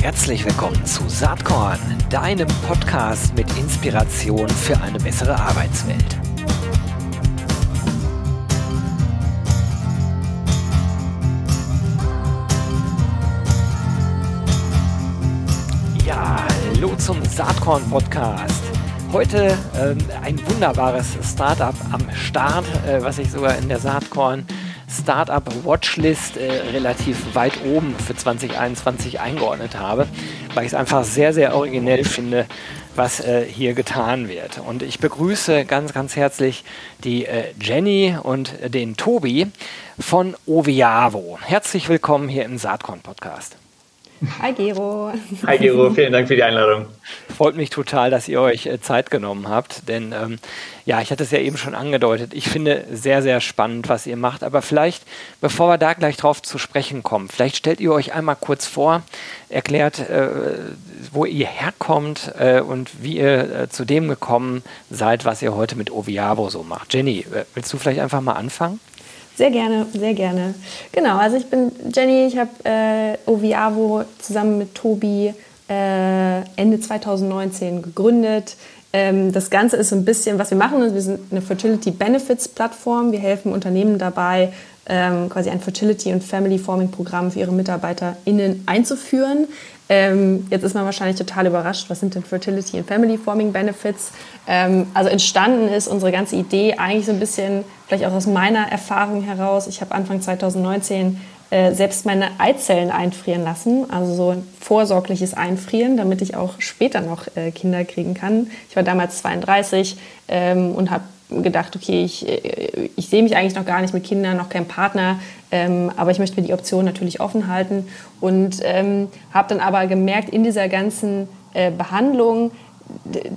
Herzlich willkommen zu Saatkorn, deinem Podcast mit Inspiration für eine bessere Arbeitswelt. Ja, hallo zum Saatkorn Podcast. Heute ähm, ein wunderbares Startup am Start, äh, was ich sogar in der Saatkorn Startup Watchlist äh, relativ weit oben für 2021 eingeordnet habe, weil ich es einfach sehr, sehr originell finde, was äh, hier getan wird. Und ich begrüße ganz, ganz herzlich die äh, Jenny und den Tobi von Oviavo. Herzlich willkommen hier im Saatkorn Podcast. Hi Gero. Hi Gero, vielen Dank für die Einladung. Freut mich total, dass ihr euch äh, Zeit genommen habt, denn ähm, ja, ich hatte es ja eben schon angedeutet. Ich finde sehr, sehr spannend, was ihr macht. Aber vielleicht, bevor wir da gleich drauf zu sprechen kommen, vielleicht stellt ihr euch einmal kurz vor, erklärt, äh, wo ihr herkommt äh, und wie ihr äh, zu dem gekommen seid, was ihr heute mit Oviavo so macht. Jenny, äh, willst du vielleicht einfach mal anfangen? Sehr gerne, sehr gerne. Genau, also ich bin Jenny, ich habe äh, Oviavo zusammen mit Tobi äh, Ende 2019 gegründet. Ähm, das Ganze ist ein bisschen, was wir machen, wir sind eine Fertility Benefits Plattform. Wir helfen Unternehmen dabei, ähm, quasi ein Fertility und Family Forming Programm für ihre MitarbeiterInnen einzuführen. Ähm, jetzt ist man wahrscheinlich total überrascht, was sind denn Fertility und Family Forming Benefits? Ähm, also entstanden ist unsere ganze Idee eigentlich so ein bisschen, vielleicht auch aus meiner Erfahrung heraus. Ich habe Anfang 2019 äh, selbst meine Eizellen einfrieren lassen, also so ein vorsorgliches Einfrieren, damit ich auch später noch äh, Kinder kriegen kann. Ich war damals 32 ähm, und habe gedacht, okay, ich, äh, ich sehe mich eigentlich noch gar nicht mit Kindern, noch kein Partner, ähm, aber ich möchte mir die Option natürlich offen halten und ähm, habe dann aber gemerkt in dieser ganzen äh, Behandlung,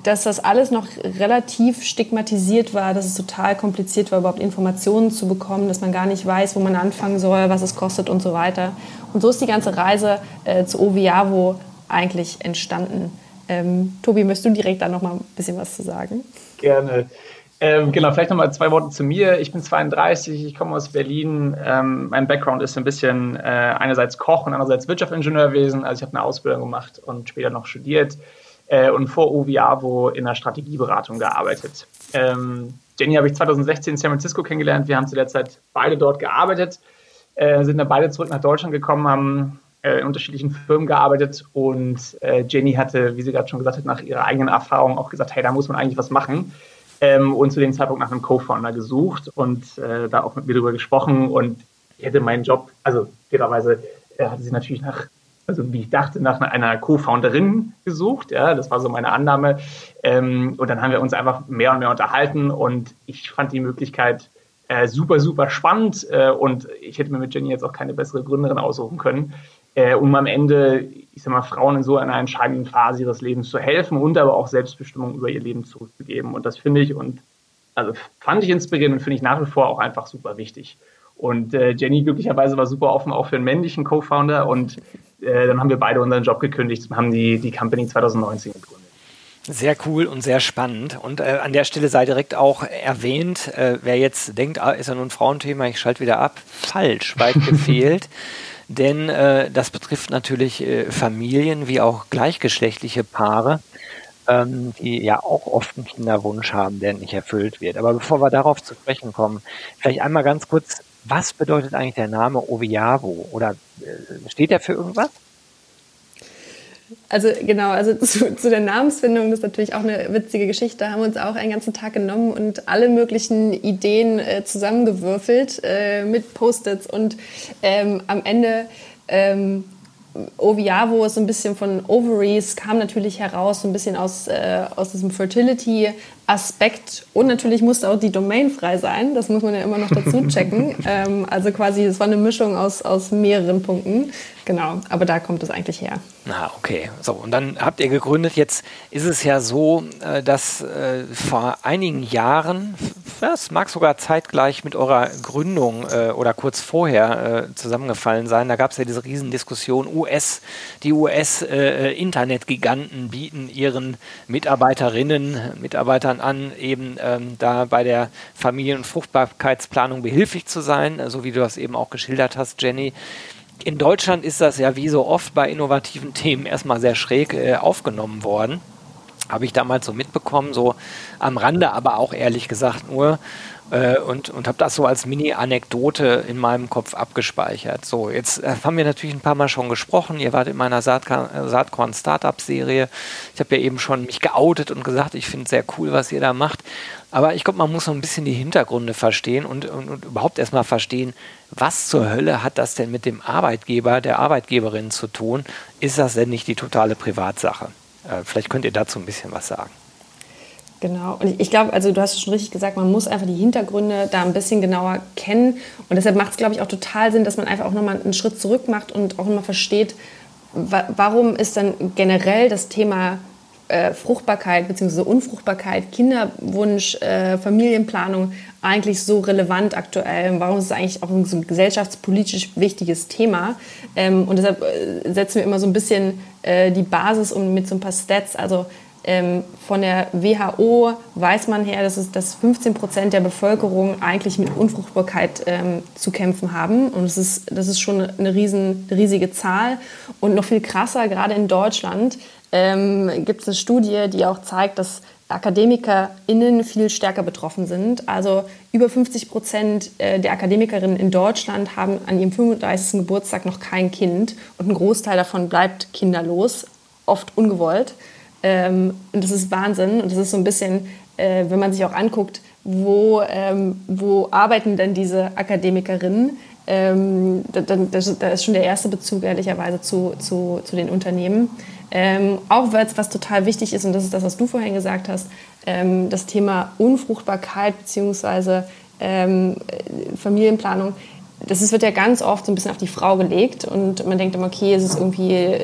dass das alles noch relativ stigmatisiert war, dass es total kompliziert war, überhaupt Informationen zu bekommen, dass man gar nicht weiß, wo man anfangen soll, was es kostet und so weiter. Und so ist die ganze Reise äh, zu Oviavo eigentlich entstanden. Ähm, Tobi, möchtest du direkt da noch mal ein bisschen was zu sagen? Gerne. Ähm, genau, vielleicht nochmal zwei Worte zu mir. Ich bin 32, ich komme aus Berlin. Ähm, mein Background ist ein bisschen äh, einerseits Koch und andererseits Wirtschaftsingenieurwesen. Also ich habe eine Ausbildung gemacht und später noch studiert äh, und vor Oviavo in der Strategieberatung gearbeitet. Ähm, Jenny habe ich 2016 in San Francisco kennengelernt. Wir haben zu der Zeit beide dort gearbeitet, äh, sind dann beide zurück nach Deutschland gekommen, haben äh, in unterschiedlichen Firmen gearbeitet und äh, Jenny hatte, wie sie gerade schon gesagt hat, nach ihrer eigenen Erfahrung auch gesagt, hey, da muss man eigentlich was machen ähm, und zu dem Zeitpunkt nach einem Co-Founder gesucht und äh, da auch mit mir darüber gesprochen und ich hätte meinen Job, also fairerweise äh, hatte sie natürlich nach, also wie ich dachte, nach einer Co-Founderin gesucht, ja, das war so meine Annahme ähm, und dann haben wir uns einfach mehr und mehr unterhalten und ich fand die Möglichkeit äh, super, super spannend äh, und ich hätte mir mit Jenny jetzt auch keine bessere Gründerin aussuchen können, äh, um am Ende, ich sag mal, Frauen in so einer entscheidenden Phase ihres Lebens zu helfen und aber auch Selbstbestimmung über ihr Leben zurückzugeben. Und das finde ich und also fand ich inspirierend und finde ich nach wie vor auch einfach super wichtig. Und äh, Jenny glücklicherweise war super offen auch für einen männlichen Co-Founder und äh, dann haben wir beide unseren Job gekündigt und haben die, die Company 2019 gegründet. Sehr cool und sehr spannend. Und äh, an der Stelle sei direkt auch erwähnt, äh, wer jetzt denkt, ah, ist ja nur ein Frauenthema, ich schalte wieder ab. Falsch, weit gefehlt denn äh, das betrifft natürlich äh, Familien wie auch gleichgeschlechtliche Paare, ähm, die ja auch oft einen Kinderwunsch haben, der nicht erfüllt wird. Aber bevor wir darauf zu sprechen kommen, vielleicht einmal ganz kurz, was bedeutet eigentlich der Name Oviavo? Oder äh, steht der für irgendwas? Also genau, also zu, zu, der Namensfindung, das ist natürlich auch eine witzige Geschichte, haben wir uns auch einen ganzen Tag genommen und alle möglichen Ideen äh, zusammengewürfelt äh, mit Post-its und ähm, am Ende ähm, Oviavo ist so ein bisschen von Ovaries, kam natürlich heraus, so ein bisschen aus, äh, aus diesem Fertility-Aspekt. Und natürlich musste auch die Domain frei sein. Das muss man ja immer noch dazu checken. ähm, also quasi, es war eine Mischung aus, aus mehreren Punkten. Genau, aber da kommt es eigentlich her. Na, okay. So, und dann habt ihr gegründet. Jetzt ist es ja so, äh, dass äh, vor einigen Jahren, es mag sogar zeitgleich mit eurer Gründung äh, oder kurz vorher zusammengefallen sein, da gab es ja diese Riesendiskussion, US, die US-Internetgiganten bieten ihren Mitarbeiterinnen, Mitarbeitern an, eben ähm, da bei der Familien- und Fruchtbarkeitsplanung behilflich zu sein, so wie du das eben auch geschildert hast, Jenny. In Deutschland ist das ja wie so oft bei innovativen Themen erstmal sehr schräg äh, aufgenommen worden. Habe ich damals so mitbekommen, so am Rande, aber auch ehrlich gesagt nur äh, und, und habe das so als Mini-Anekdote in meinem Kopf abgespeichert. So, jetzt äh, haben wir natürlich ein paar Mal schon gesprochen. Ihr wart in meiner Saatkorn Startup Serie. Ich habe ja eben schon mich geoutet und gesagt, ich finde es sehr cool, was ihr da macht. Aber ich glaube, man muss so ein bisschen die Hintergründe verstehen und, und, und überhaupt erstmal verstehen, was zur Hölle hat das denn mit dem Arbeitgeber, der Arbeitgeberin zu tun? Ist das denn nicht die totale Privatsache? Äh, vielleicht könnt ihr dazu ein bisschen was sagen. Genau. Und ich glaube, also du hast es schon richtig gesagt, man muss einfach die Hintergründe da ein bisschen genauer kennen. Und deshalb macht es, glaube ich, auch total Sinn, dass man einfach auch nochmal einen Schritt zurück macht und auch nochmal versteht, wa warum ist dann generell das Thema äh, Fruchtbarkeit bzw. Unfruchtbarkeit, Kinderwunsch, äh, Familienplanung eigentlich so relevant aktuell? Warum ist es eigentlich auch ein so gesellschaftspolitisch wichtiges Thema? Ähm, und deshalb äh, setzen wir immer so ein bisschen äh, die Basis um mit so ein paar Stats. Also ähm, von der WHO weiß man her, dass, es, dass 15 Prozent der Bevölkerung eigentlich mit Unfruchtbarkeit ähm, zu kämpfen haben. Und das ist, das ist schon eine, riesen, riesige Zahl. Und noch viel krasser, gerade in Deutschland, ähm, gibt es eine Studie, die auch zeigt, dass AkademikerInnen viel stärker betroffen sind. Also über 50 Prozent äh, der Akademikerinnen in Deutschland haben an ihrem 35. Geburtstag noch kein Kind und ein Großteil davon bleibt kinderlos, oft ungewollt. Ähm, und das ist Wahnsinn. Und das ist so ein bisschen, äh, wenn man sich auch anguckt, wo, ähm, wo arbeiten denn diese Akademikerinnen? Ähm, da, da, ist schon der erste Bezug ehrlicherweise zu, zu, zu den Unternehmen. Ähm, auch weil es was total wichtig ist, und das ist das, was du vorhin gesagt hast, ähm, das Thema Unfruchtbarkeit bzw. Ähm, Familienplanung das ist, wird ja ganz oft so ein bisschen auf die Frau gelegt und man denkt immer, okay, es ist irgendwie,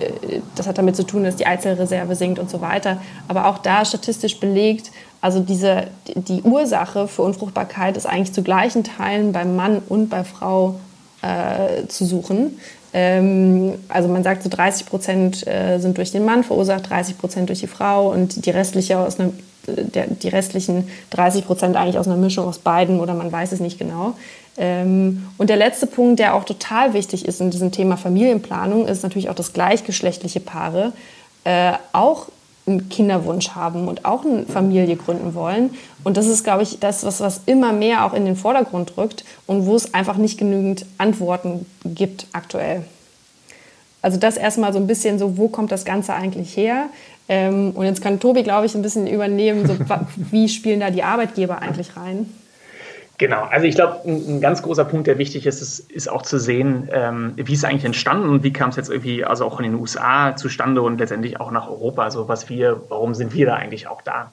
das hat damit zu tun, dass die Eizellreserve sinkt und so weiter. Aber auch da statistisch belegt, also diese, die Ursache für Unfruchtbarkeit ist eigentlich zu gleichen Teilen beim Mann und bei Frau äh, zu suchen. Ähm, also man sagt so 30 Prozent äh, sind durch den Mann verursacht, 30 Prozent durch die Frau und die restliche aus einer der, die restlichen 30 Prozent eigentlich aus einer Mischung aus beiden oder man weiß es nicht genau. Ähm, und der letzte Punkt, der auch total wichtig ist in diesem Thema Familienplanung, ist natürlich auch, dass gleichgeschlechtliche Paare äh, auch einen Kinderwunsch haben und auch eine Familie gründen wollen. Und das ist, glaube ich, das, was, was immer mehr auch in den Vordergrund rückt und wo es einfach nicht genügend Antworten gibt aktuell. Also das erstmal so ein bisschen so, wo kommt das Ganze eigentlich her? Ähm, und jetzt kann Tobi, glaube ich, ein bisschen übernehmen, so, wie spielen da die Arbeitgeber eigentlich rein? Genau, also ich glaube, ein, ein, ganz großer Punkt, der wichtig ist, ist, ist auch zu sehen, ähm, wie ist es eigentlich entstanden und wie kam es jetzt irgendwie, also auch in den USA zustande und letztendlich auch nach Europa. Also was wir, warum sind wir da eigentlich auch da?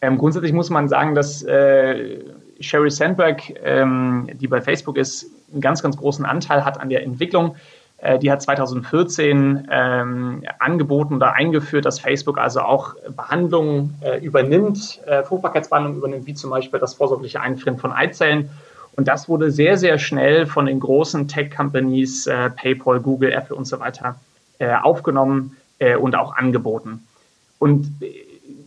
Ähm, grundsätzlich muss man sagen, dass äh, Sherry Sandberg, ähm, die bei Facebook ist, einen ganz, ganz großen Anteil hat an der Entwicklung die hat 2014 ähm, angeboten oder eingeführt, dass Facebook also auch Behandlungen äh, übernimmt, äh, Fruchtbarkeitsbehandlungen übernimmt, wie zum Beispiel das vorsorgliche Einfrieren von Eizellen. Und das wurde sehr, sehr schnell von den großen Tech-Companies, äh, PayPal, Google, Apple und so weiter, äh, aufgenommen äh, und auch angeboten. Und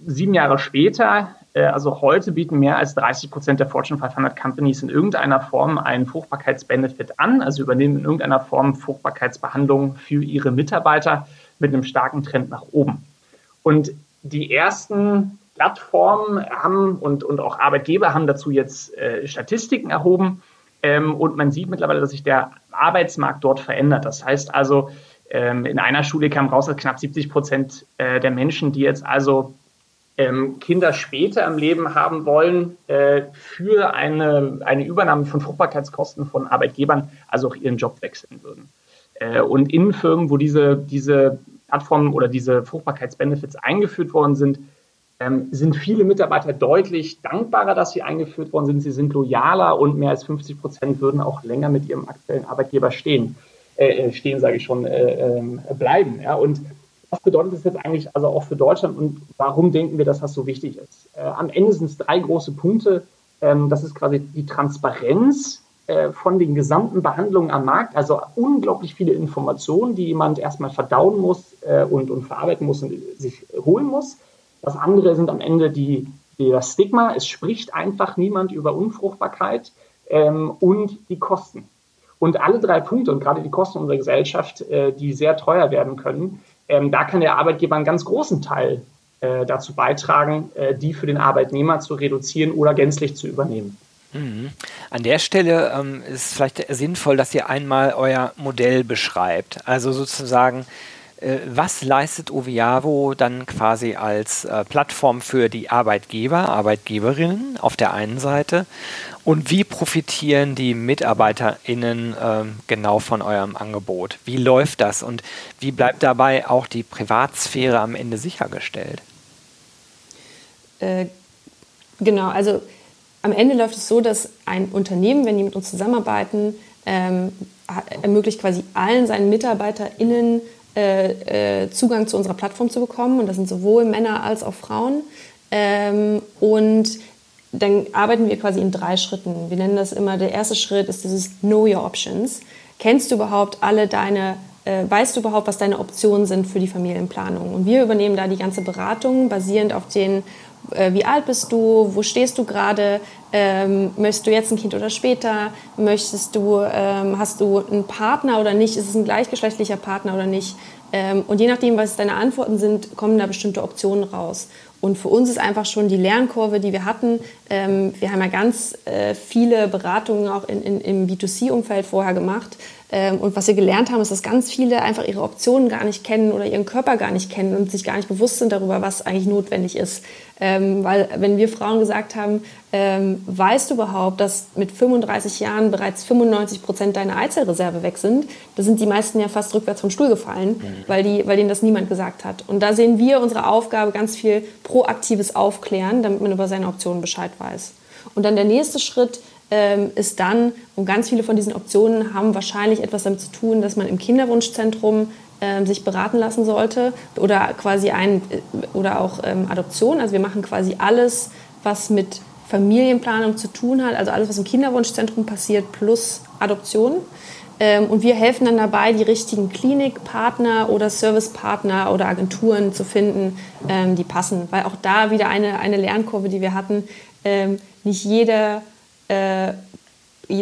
sieben Jahre später äh, also heute bieten mehr als 30 Prozent der Fortune 500 Companies in irgendeiner Form einen Fruchtbarkeitsbenefit an, also übernehmen in irgendeiner Form Fruchtbarkeitsbehandlung für ihre Mitarbeiter mit einem starken Trend nach oben. Und die ersten Plattformen haben und, und auch Arbeitgeber haben dazu jetzt äh, Statistiken erhoben. Ähm, und man sieht mittlerweile, dass sich der Arbeitsmarkt dort verändert. Das heißt also, ähm, in einer Studie kam raus, dass knapp 70 Prozent äh, der Menschen, die jetzt also ähm, Kinder später im Leben haben wollen, äh, für eine, eine Übernahme von Fruchtbarkeitskosten von Arbeitgebern, also auch ihren Job wechseln würden. Äh, und in Firmen, wo diese, diese Plattformen oder diese Fruchtbarkeitsbenefits eingeführt worden sind, ähm, sind viele Mitarbeiter deutlich dankbarer, dass sie eingeführt worden sind. Sie sind loyaler und mehr als 50 Prozent würden auch länger mit ihrem aktuellen Arbeitgeber stehen. Äh, äh stehen, sage ich schon, äh, ähm, bleiben. Ja? Und was bedeutet das jetzt eigentlich also auch für Deutschland und warum denken wir, dass das so wichtig ist? Äh, am Ende sind es drei große Punkte. Ähm, das ist quasi die Transparenz äh, von den gesamten Behandlungen am Markt, also unglaublich viele Informationen, die jemand erstmal verdauen muss äh, und, und verarbeiten muss und sich holen muss. Das andere sind am Ende die, die das Stigma. Es spricht einfach niemand über Unfruchtbarkeit ähm, und die Kosten. Und alle drei Punkte und gerade die Kosten unserer Gesellschaft, äh, die sehr teuer werden können, ähm, da kann der Arbeitgeber einen ganz großen Teil äh, dazu beitragen, äh, die für den Arbeitnehmer zu reduzieren oder gänzlich zu übernehmen. Mhm. An der Stelle ähm, ist vielleicht sinnvoll, dass ihr einmal euer Modell beschreibt. Also sozusagen, was leistet Oviavo dann quasi als äh, Plattform für die Arbeitgeber, Arbeitgeberinnen auf der einen Seite und wie profitieren die MitarbeiterInnen äh, genau von eurem Angebot? Wie läuft das und wie bleibt dabei auch die Privatsphäre am Ende sichergestellt? Äh, genau, also am Ende läuft es so, dass ein Unternehmen, wenn die mit uns zusammenarbeiten, ähm, ermöglicht quasi allen seinen MitarbeiterInnen äh, äh, Zugang zu unserer Plattform zu bekommen. Und das sind sowohl Männer als auch Frauen. Ähm, und dann arbeiten wir quasi in drei Schritten. Wir nennen das immer, der erste Schritt ist dieses Know Your Options. Kennst du überhaupt alle deine, äh, weißt du überhaupt, was deine Optionen sind für die Familienplanung? Und wir übernehmen da die ganze Beratung basierend auf den, äh, wie alt bist du, wo stehst du gerade, ähm, möchtest du jetzt ein Kind oder später, möchtest du, ähm, hast du einen Partner oder nicht, ist es ein gleichgeschlechtlicher Partner oder nicht? Ähm, und je nachdem, was deine Antworten sind, kommen da bestimmte Optionen raus. Und für uns ist einfach schon die Lernkurve, die wir hatten. Ähm, wir haben ja ganz äh, viele Beratungen auch in, in, im B2C-Umfeld vorher gemacht. Ähm, und was wir gelernt haben, ist, dass ganz viele einfach ihre Optionen gar nicht kennen oder ihren Körper gar nicht kennen und sich gar nicht bewusst sind darüber, was eigentlich notwendig ist. Ähm, weil wenn wir Frauen gesagt haben, ähm, weißt du überhaupt, dass mit 35 Jahren bereits 95 Prozent deiner Eizellreserve weg sind, da sind die meisten ja fast rückwärts vom Stuhl gefallen, mhm. weil, die, weil denen das niemand gesagt hat. Und da sehen wir unsere Aufgabe ganz viel proaktives Aufklären, damit man über seine Optionen Bescheid weiß. Und dann der nächste Schritt ist dann, und ganz viele von diesen Optionen haben wahrscheinlich etwas damit zu tun, dass man im Kinderwunschzentrum ähm, sich beraten lassen sollte oder quasi ein äh, oder auch ähm, Adoption. Also wir machen quasi alles, was mit Familienplanung zu tun hat, also alles, was im Kinderwunschzentrum passiert, plus Adoption. Ähm, und wir helfen dann dabei, die richtigen Klinikpartner oder Servicepartner oder Agenturen zu finden, ähm, die passen. Weil auch da wieder eine, eine Lernkurve, die wir hatten, ähm, nicht jeder äh,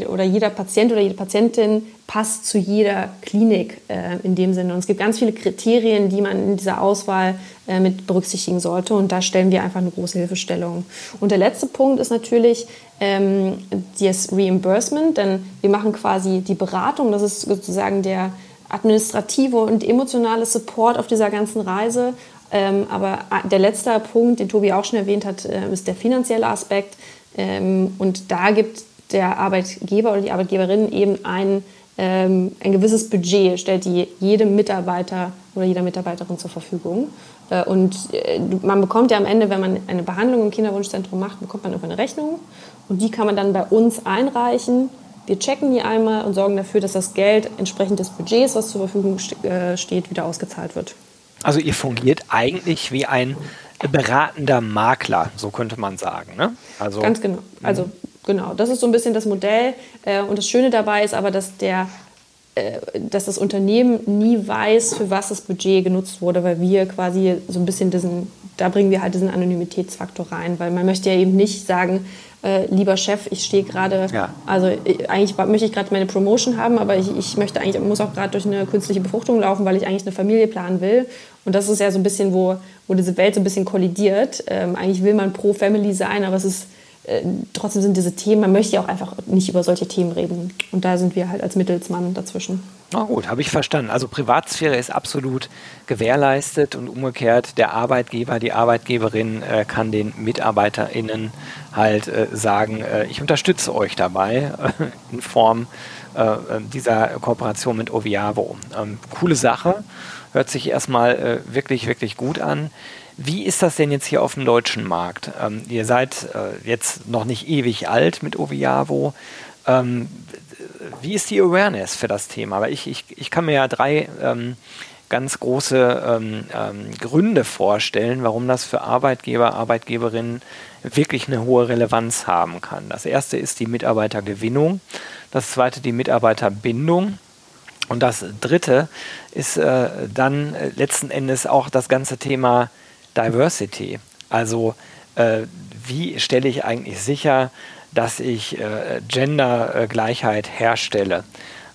oder jeder Patient oder jede Patientin passt zu jeder Klinik äh, in dem Sinne. Und es gibt ganz viele Kriterien, die man in dieser Auswahl äh, mit berücksichtigen sollte. Und da stellen wir einfach eine große Hilfestellung. Und der letzte Punkt ist natürlich ähm, das Reimbursement, denn wir machen quasi die Beratung. Das ist sozusagen der administrative und emotionale Support auf dieser ganzen Reise. Ähm, aber äh, der letzte Punkt, den Tobi auch schon erwähnt hat, äh, ist der finanzielle Aspekt. Ähm, und da gibt der Arbeitgeber oder die Arbeitgeberin eben ein, ähm, ein gewisses Budget, stellt die jedem Mitarbeiter oder jeder Mitarbeiterin zur Verfügung. Äh, und äh, man bekommt ja am Ende, wenn man eine Behandlung im Kinderwunschzentrum macht, bekommt man irgendwann eine Rechnung. Und die kann man dann bei uns einreichen. Wir checken die einmal und sorgen dafür, dass das Geld entsprechend des Budgets, was zur Verfügung äh, steht, wieder ausgezahlt wird. Also ihr fungiert eigentlich wie ein beratender Makler, so könnte man sagen. Ne? Also, Ganz genau. Also genau, das ist so ein bisschen das Modell. Äh, und das Schöne dabei ist aber, dass der äh, dass das Unternehmen nie weiß, für was das Budget genutzt wurde, weil wir quasi so ein bisschen diesen, da bringen wir halt diesen Anonymitätsfaktor rein, weil man möchte ja eben nicht sagen, äh, lieber Chef, ich stehe gerade, ja. also äh, eigentlich möchte ich gerade meine Promotion haben, aber ich, ich möchte eigentlich, muss auch gerade durch eine künstliche Befruchtung laufen, weil ich eigentlich eine Familie planen will. Und das ist ja so ein bisschen, wo, wo diese Welt so ein bisschen kollidiert. Ähm, eigentlich will man pro Family sein, aber es ist äh, trotzdem sind diese Themen, man möchte ja auch einfach nicht über solche Themen reden. Und da sind wir halt als Mittelsmann dazwischen. Na gut, habe ich verstanden. Also Privatsphäre ist absolut gewährleistet und umgekehrt der Arbeitgeber, die Arbeitgeberin äh, kann den MitarbeiterInnen halt äh, sagen, äh, ich unterstütze euch dabei in Form äh, dieser Kooperation mit Oviavo. Ähm, coole Sache, hört sich erstmal wirklich, wirklich gut an. Wie ist das denn jetzt hier auf dem deutschen Markt? Ähm, ihr seid äh, jetzt noch nicht ewig alt mit Oviavo. Ähm, wie ist die Awareness für das Thema? Aber ich, ich, ich kann mir ja drei ähm, ganz große ähm, ähm, Gründe vorstellen, warum das für Arbeitgeber, Arbeitgeberinnen wirklich eine hohe Relevanz haben kann. Das erste ist die Mitarbeitergewinnung, das zweite die Mitarbeiterbindung und das dritte ist äh, dann äh, letzten Endes auch das ganze Thema Diversity. Also äh, wie stelle ich eigentlich sicher, dass ich äh, Gendergleichheit herstelle?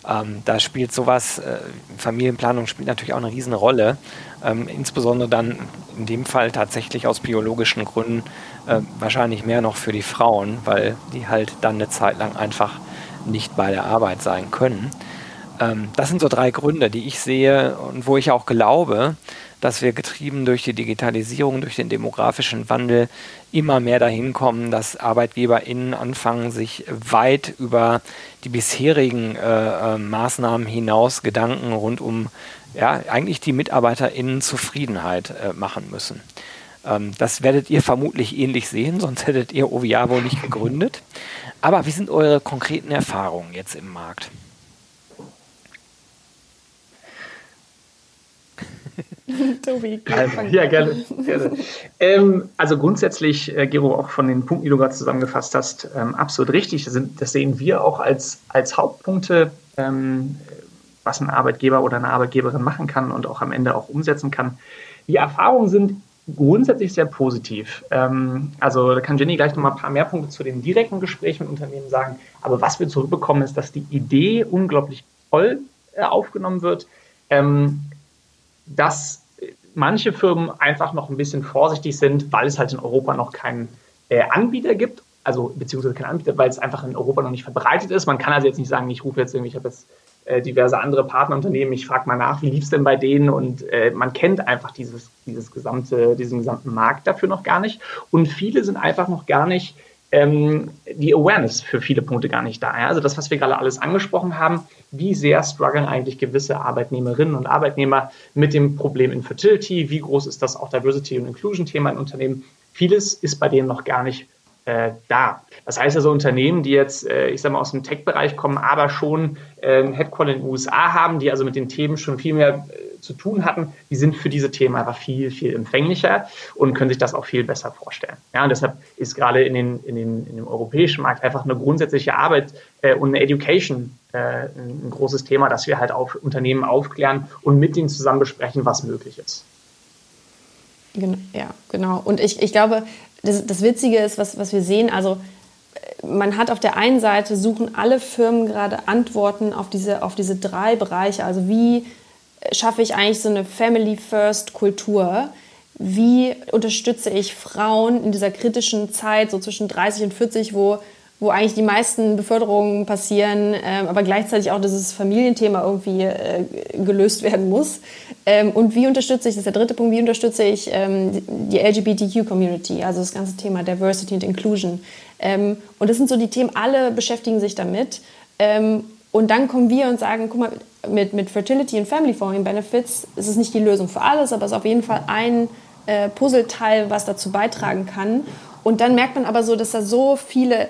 Ähm, da spielt sowas, äh, Familienplanung spielt natürlich auch eine riesen Rolle. Ähm, insbesondere dann in dem Fall tatsächlich aus biologischen Gründen äh, wahrscheinlich mehr noch für die Frauen, weil die halt dann eine Zeit lang einfach nicht bei der Arbeit sein können. Ähm, das sind so drei Gründe, die ich sehe und wo ich auch glaube, dass wir getrieben durch die Digitalisierung, durch den demografischen Wandel immer mehr dahin kommen, dass ArbeitgeberInnen anfangen, sich weit über die bisherigen äh, äh, Maßnahmen hinaus Gedanken rund um ja, eigentlich die MitarbeiterInnen Zufriedenheit äh, machen müssen. Ähm, das werdet ihr vermutlich ähnlich sehen, sonst hättet ihr Oviavo nicht gegründet. Aber wie sind eure konkreten Erfahrungen jetzt im Markt? Tobi, also, ja, gerne. gerne. ähm, also grundsätzlich, äh, Gero, auch von den Punkten, die du gerade zusammengefasst hast, ähm, absolut richtig. Das, sind, das, sehen wir auch als, als Hauptpunkte, ähm, was ein Arbeitgeber oder eine Arbeitgeberin machen kann und auch am Ende auch umsetzen kann. Die Erfahrungen sind grundsätzlich sehr positiv. Ähm, also da kann Jenny gleich noch mal ein paar mehr Punkte zu den direkten Gesprächen mit Unternehmen sagen. Aber was wir zurückbekommen, ist, dass die Idee unglaublich toll äh, aufgenommen wird. Ähm, dass manche Firmen einfach noch ein bisschen vorsichtig sind, weil es halt in Europa noch keinen äh, Anbieter gibt, also beziehungsweise keinen Anbieter, weil es einfach in Europa noch nicht verbreitet ist. Man kann also jetzt nicht sagen, ich rufe jetzt irgendwie, ich habe jetzt äh, diverse andere Partnerunternehmen, ich frage mal nach, wie lief es denn bei denen? Und äh, man kennt einfach dieses, dieses gesamte, diesen gesamten Markt dafür noch gar nicht. Und viele sind einfach noch gar nicht ähm, die Awareness für viele Punkte gar nicht da. Ja? Also das, was wir gerade alles angesprochen haben, wie sehr strugglen eigentlich gewisse Arbeitnehmerinnen und Arbeitnehmer mit dem Problem Infertility, wie groß ist das auch Diversity und Inclusion-Thema in Unternehmen. Vieles ist bei denen noch gar nicht äh, da. Das heißt also Unternehmen, die jetzt, äh, ich sage mal, aus dem Tech-Bereich kommen, aber schon äh, Headquarter in den USA haben, die also mit den Themen schon viel mehr äh, zu tun hatten, die sind für diese Themen einfach viel, viel empfänglicher und können sich das auch viel besser vorstellen. Ja, und deshalb ist gerade in, den, in, den, in dem europäischen Markt einfach eine grundsätzliche Arbeit äh, und eine Education äh, ein großes Thema, dass wir halt auch Unternehmen aufklären und mit ihnen zusammen besprechen, was möglich ist. Ja, genau. Und ich, ich glaube, das, das Witzige ist, was, was wir sehen, also man hat auf der einen Seite suchen alle Firmen gerade Antworten auf diese, auf diese drei Bereiche. Also wie schaffe ich eigentlich so eine Family-First-Kultur? Wie unterstütze ich Frauen in dieser kritischen Zeit, so zwischen 30 und 40, wo, wo eigentlich die meisten Beförderungen passieren, ähm, aber gleichzeitig auch dieses Familienthema irgendwie äh, gelöst werden muss? Ähm, und wie unterstütze ich, das ist der dritte Punkt, wie unterstütze ich ähm, die LGBTQ-Community, also das ganze Thema Diversity and Inclusion? Ähm, und das sind so die Themen, alle beschäftigen sich damit. Ähm, und dann kommen wir und sagen, guck mal, mit, mit Fertility und Family Forming Benefits ist es nicht die Lösung für alles, aber es ist auf jeden Fall ein äh, Puzzleteil, was dazu beitragen kann. Und dann merkt man aber so, dass da so viele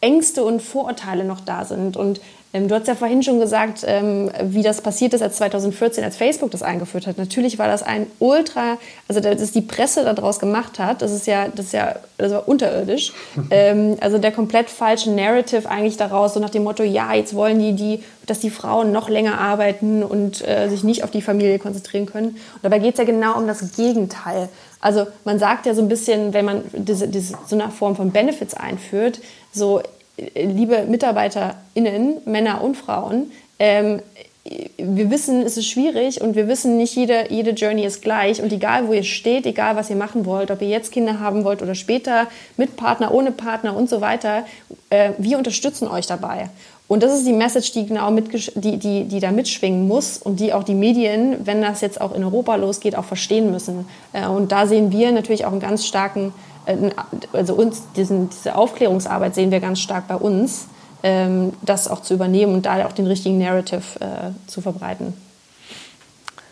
Ängste und Vorurteile noch da sind. Und du hast ja vorhin schon gesagt, ähm, wie das passiert ist, als 2014, als Facebook das eingeführt hat. Natürlich war das ein ultra, also dass die Presse daraus gemacht hat, das ist ja, das ist ja das war unterirdisch. ähm, also der komplett falsche Narrative eigentlich daraus, so nach dem Motto, ja, jetzt wollen die, die dass die Frauen noch länger arbeiten und äh, sich nicht auf die Familie konzentrieren können. Und dabei geht es ja genau um das Gegenteil. Also man sagt ja so ein bisschen, wenn man diese, diese, so eine Form von Benefits einführt, so liebe MitarbeiterInnen, Männer und Frauen, ähm, wir wissen, es ist schwierig und wir wissen, nicht jede, jede Journey ist gleich. Und egal, wo ihr steht, egal, was ihr machen wollt, ob ihr jetzt Kinder haben wollt oder später, mit Partner, ohne Partner und so weiter, äh, wir unterstützen euch dabei. Und das ist die Message, die genau die, die, die da mitschwingen muss und die auch die Medien, wenn das jetzt auch in Europa losgeht, auch verstehen müssen. Äh, und da sehen wir natürlich auch einen ganz starken also uns, diesen, diese Aufklärungsarbeit sehen wir ganz stark bei uns, ähm, das auch zu übernehmen und da auch den richtigen Narrative äh, zu verbreiten.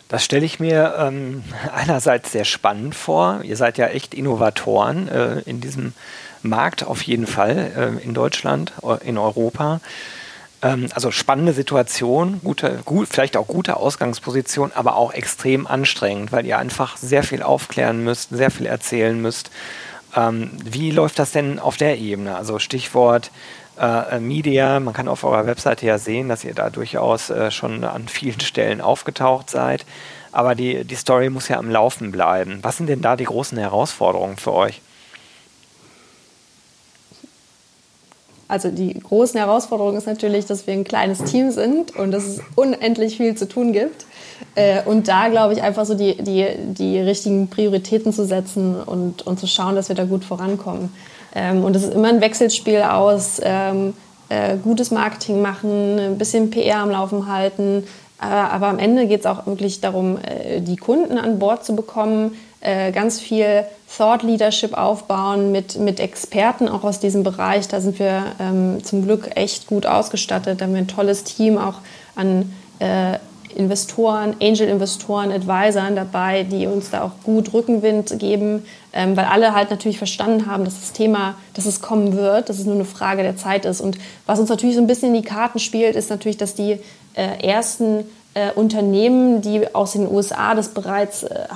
Das stelle ich mir ähm, einerseits sehr spannend vor. Ihr seid ja echt Innovatoren äh, in diesem Markt auf jeden Fall, äh, in Deutschland, äh, in Europa. Ähm, also spannende Situation, gute, gut, vielleicht auch gute Ausgangsposition, aber auch extrem anstrengend, weil ihr einfach sehr viel aufklären müsst, sehr viel erzählen müsst. Ähm, wie läuft das denn auf der Ebene? Also Stichwort äh, Media, man kann auf eurer Webseite ja sehen, dass ihr da durchaus äh, schon an vielen Stellen aufgetaucht seid. Aber die, die Story muss ja am Laufen bleiben. Was sind denn da die großen Herausforderungen für euch? Also die großen Herausforderung ist natürlich, dass wir ein kleines Team sind und dass es unendlich viel zu tun gibt. Äh, und da glaube ich einfach so die, die, die richtigen Prioritäten zu setzen und, und zu schauen, dass wir da gut vorankommen. Ähm, und das ist immer ein Wechselspiel aus ähm, äh, gutes Marketing machen, ein bisschen PR am Laufen halten. Äh, aber am Ende geht es auch wirklich darum, die Kunden an Bord zu bekommen, äh, ganz viel Thought Leadership aufbauen mit, mit Experten auch aus diesem Bereich. Da sind wir ähm, zum Glück echt gut ausgestattet. Da haben wir ein tolles Team auch an äh, Investoren, Angel-Investoren, Advisoren dabei, die uns da auch gut Rückenwind geben, ähm, weil alle halt natürlich verstanden haben, dass das Thema, dass es kommen wird, dass es nur eine Frage der Zeit ist. Und was uns natürlich so ein bisschen in die Karten spielt, ist natürlich, dass die äh, ersten äh, Unternehmen, die aus den USA das bereits äh,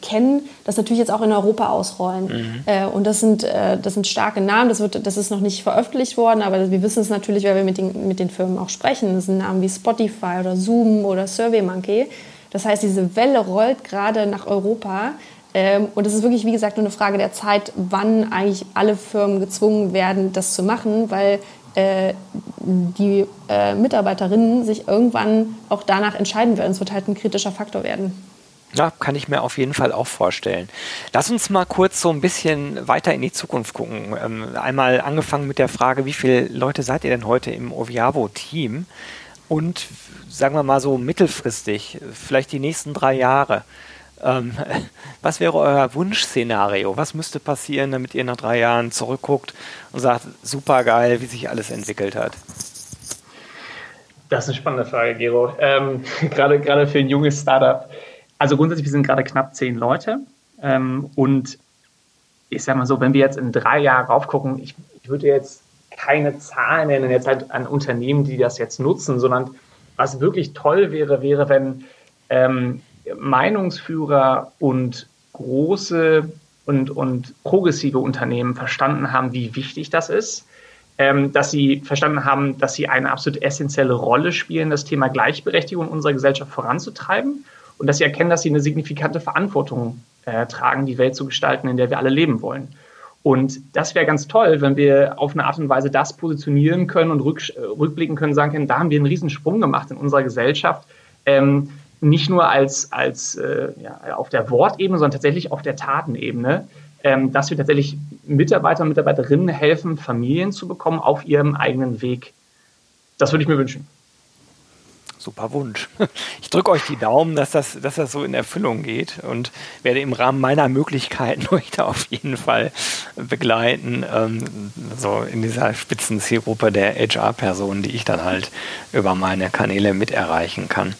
kennen, das natürlich jetzt auch in Europa ausrollen. Mhm. Äh, und das sind, äh, das sind starke Namen, das, wird, das ist noch nicht veröffentlicht worden, aber wir wissen es natürlich, weil wir mit den, mit den Firmen auch sprechen. Das sind Namen wie Spotify oder Zoom oder SurveyMonkey. Das heißt, diese Welle rollt gerade nach Europa. Ähm, und es ist wirklich, wie gesagt, nur eine Frage der Zeit, wann eigentlich alle Firmen gezwungen werden, das zu machen, weil äh, die äh, Mitarbeiterinnen sich irgendwann auch danach entscheiden werden. Es wird halt ein kritischer Faktor werden. Ja, kann ich mir auf jeden Fall auch vorstellen. Lass uns mal kurz so ein bisschen weiter in die Zukunft gucken. Ähm, einmal angefangen mit der Frage, wie viele Leute seid ihr denn heute im Oviavo-Team? Und sagen wir mal so mittelfristig, vielleicht die nächsten drei Jahre. Ähm, was wäre euer Wunschszenario? Was müsste passieren, damit ihr nach drei Jahren zurückguckt und sagt, super geil, wie sich alles entwickelt hat? Das ist eine spannende Frage, Gero. Ähm, gerade, gerade für ein junges Startup. Also grundsätzlich, wir sind gerade knapp zehn Leute. Ähm, und ich sage mal so, wenn wir jetzt in drei Jahren raufgucken, ich, ich würde jetzt keine Zahlen nennen, jetzt halt an Unternehmen, die das jetzt nutzen, sondern was wirklich toll wäre, wäre, wenn ähm, Meinungsführer und große und, und progressive Unternehmen verstanden haben, wie wichtig das ist, ähm, dass sie verstanden haben, dass sie eine absolut essentielle Rolle spielen, das Thema Gleichberechtigung in unserer Gesellschaft voranzutreiben und dass sie erkennen, dass sie eine signifikante Verantwortung äh, tragen, die Welt zu gestalten, in der wir alle leben wollen. Und das wäre ganz toll, wenn wir auf eine Art und Weise das positionieren können und rück, rückblicken können, sagen können, da haben wir einen Riesensprung gemacht in unserer Gesellschaft. Ähm, nicht nur als, als äh, ja, auf der Wortebene, sondern tatsächlich auf der Tatenebene, ähm, dass wir tatsächlich Mitarbeiter und Mitarbeiterinnen helfen, Familien zu bekommen auf ihrem eigenen Weg. Das würde ich mir wünschen. Super Wunsch. Ich drücke euch die Daumen, dass das, dass das so in Erfüllung geht und werde im Rahmen meiner Möglichkeiten euch da auf jeden Fall begleiten, ähm, so in dieser Spitzenzielgruppe der HR-Personen, die ich dann halt über meine Kanäle mit erreichen kann.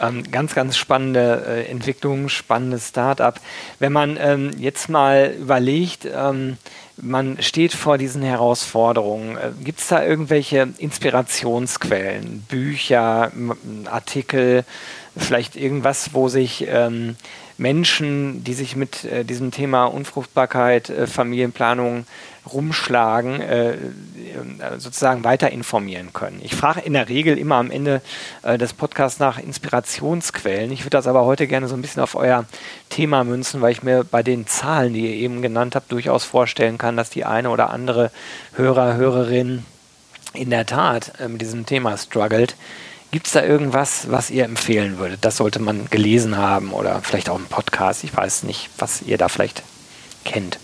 Ähm, ganz, ganz spannende äh, Entwicklung, spannendes Start-up. Wenn man ähm, jetzt mal überlegt, ähm, man steht vor diesen Herausforderungen. Äh, Gibt es da irgendwelche Inspirationsquellen, Bücher, Artikel, vielleicht irgendwas, wo sich ähm, Menschen, die sich mit äh, diesem Thema Unfruchtbarkeit, äh, Familienplanung rumschlagen, äh, äh, sozusagen weiter informieren können. Ich frage in der Regel immer am Ende äh, des Podcasts nach Inspirationsquellen. Ich würde das aber heute gerne so ein bisschen auf euer Thema münzen, weil ich mir bei den Zahlen, die ihr eben genannt habt, durchaus vorstellen kann, dass die eine oder andere Hörer, Hörerin in der Tat äh, mit diesem Thema struggelt. Gibt es da irgendwas, was ihr empfehlen würdet? Das sollte man gelesen haben oder vielleicht auch im Podcast. Ich weiß nicht, was ihr da vielleicht kennt.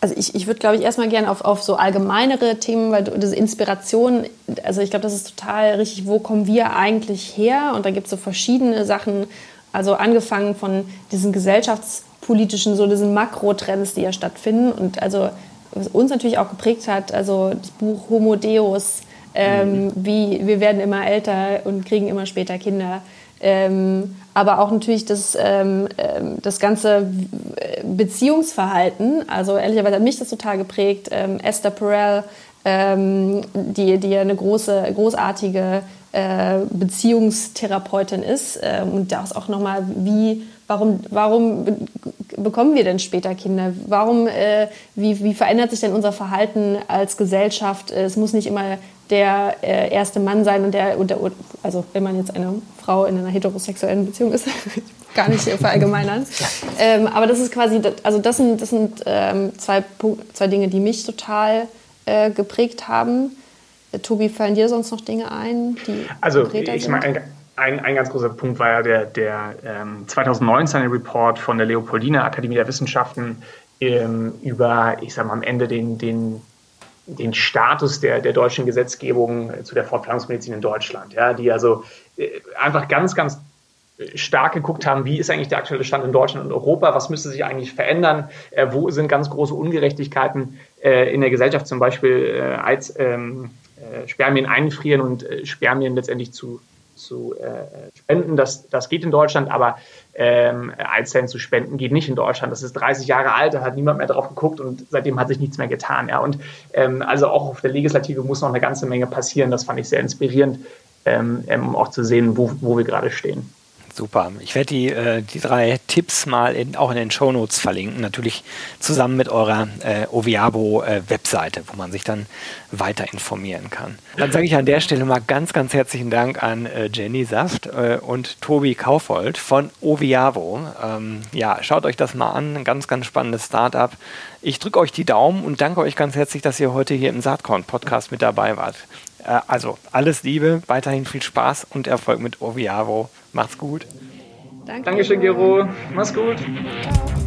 Also ich, ich würde, glaube ich, erstmal gerne auf, auf so allgemeinere Themen, weil diese Inspiration, also ich glaube, das ist total richtig, wo kommen wir eigentlich her? Und da gibt es so verschiedene Sachen, also angefangen von diesen gesellschaftspolitischen, so diesen Makrotrends, die ja stattfinden. Und also was uns natürlich auch geprägt hat, also das Buch Homo Deus, ähm, mhm. wie wir werden immer älter und kriegen immer später Kinder. Ähm, aber auch natürlich das, ähm, ähm das ganze Beziehungsverhalten. Also ehrlicherweise hat mich das total geprägt. Ähm, Esther Perel, ähm, die, die eine große, großartige äh, Beziehungstherapeutin ist. Und das auch nochmal, wie, warum, warum bekommen wir denn später Kinder? Warum, äh, wie, wie verändert sich denn unser Verhalten als Gesellschaft? Es muss nicht immer der äh, erste Mann sein und der, und der, also wenn man jetzt eine Frau in einer heterosexuellen Beziehung ist, gar nicht verallgemeinern. ähm, aber das ist quasi, also das sind, das sind ähm, zwei, Punkt, zwei Dinge, die mich total äh, geprägt haben. Äh, Tobi, fallen dir sonst noch Dinge ein, die Also ich meine, ein, ein, ganz großer Punkt war ja der, der ähm, 2019 Report von der Leopoldina Akademie der Wissenschaften ähm, über, ich sage mal, am Ende den, den, den Status der, der deutschen Gesetzgebung zu der Fortpflanzungsmedizin in Deutschland, ja, die also äh, einfach ganz, ganz stark geguckt haben, wie ist eigentlich der aktuelle Stand in Deutschland und Europa, was müsste sich eigentlich verändern, äh, wo sind ganz große Ungerechtigkeiten äh, in der Gesellschaft, zum Beispiel äh, als ähm, äh, Spermien einfrieren und äh, Spermien letztendlich zu, zu äh, spenden. Das, das geht in Deutschland, aber ähm, Eizellen zu spenden geht nicht in Deutschland. Das ist 30 Jahre alt, da hat niemand mehr drauf geguckt und seitdem hat sich nichts mehr getan. Ja. Und ähm, also auch auf der Legislative muss noch eine ganze Menge passieren. Das fand ich sehr inspirierend, ähm, um auch zu sehen, wo, wo wir gerade stehen. Super. Ich werde die, äh, die drei Tipps mal in, auch in den Show Notes verlinken. Natürlich zusammen mit eurer äh, Oviabo-Webseite, äh, wo man sich dann weiter informieren kann. Dann sage ich an der Stelle mal ganz, ganz herzlichen Dank an äh, Jenny Saft äh, und Tobi Kaufold von Oviabo. Ähm, ja, schaut euch das mal an. Ein ganz, ganz spannendes Startup. Ich drücke euch die Daumen und danke euch ganz herzlich, dass ihr heute hier im Saatkorn-Podcast mit dabei wart. Äh, also alles Liebe, weiterhin viel Spaß und Erfolg mit Oviavo. Macht's gut. Danke. Dankeschön, Gero. Mach's gut. Ciao.